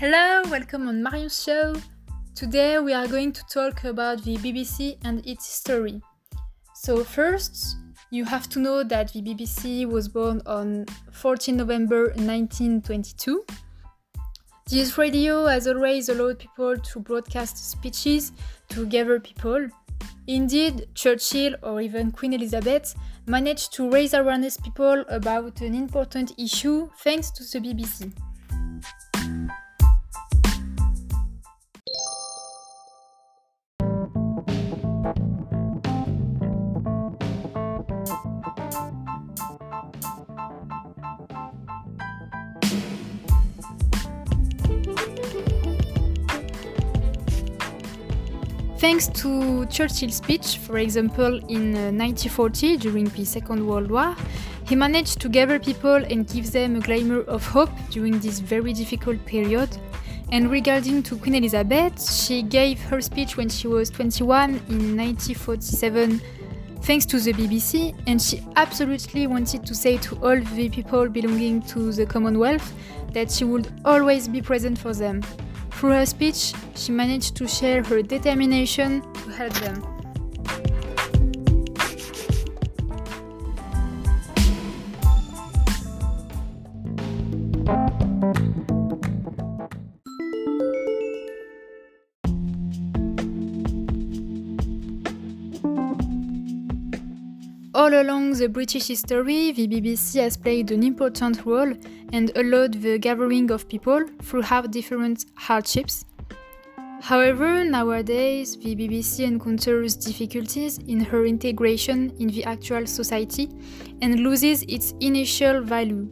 Hello, welcome on Marion's show. Today we are going to talk about the BBC and its history. So, first, you have to know that the BBC was born on 14 November 1922. This radio has always allowed people to broadcast speeches to gather people. Indeed, Churchill or even Queen Elizabeth managed to raise awareness people about an important issue thanks to the BBC. Thanks to Churchill's speech, for example, in 1940 uh, during the Second World War, he managed to gather people and give them a glimmer of hope during this very difficult period. And regarding to Queen Elizabeth, she gave her speech when she was 21 in 1947 thanks to the BBC, and she absolutely wanted to say to all the people belonging to the Commonwealth that she would always be present for them. Through her speech, she managed to share her determination to help them. All along the British history, the BBC has played an important role and allowed the gathering of people throughout different hardships. However, nowadays, the BBC encounters difficulties in her integration in the actual society and loses its initial value.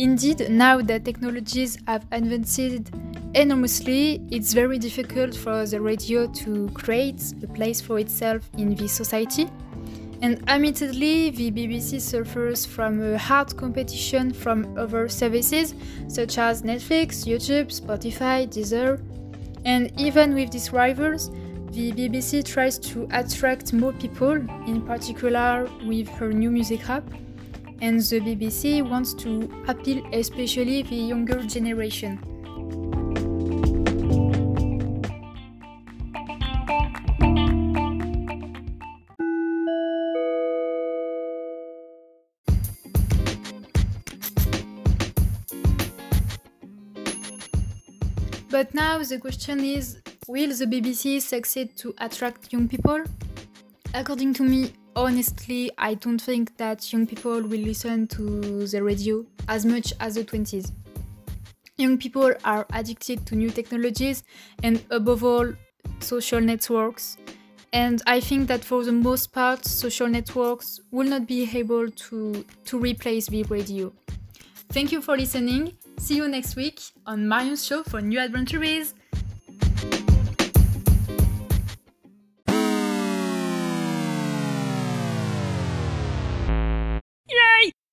Indeed, now that technologies have advanced enormously, it's very difficult for the radio to create a place for itself in the society. And admittedly, the BBC suffers from a hard competition from other services such as Netflix, YouTube, Spotify, Deezer. And even with these rivals, the BBC tries to attract more people, in particular with her new music app and the BBC wants to appeal especially the younger generation. But now the question is will the BBC succeed to attract young people? According to me, honestly, I don't think that young people will listen to the radio as much as the 20s. Young people are addicted to new technologies and, above all, social networks. And I think that for the most part, social networks will not be able to, to replace the radio. Thank you for listening. See you next week on Marion's show for new adventures.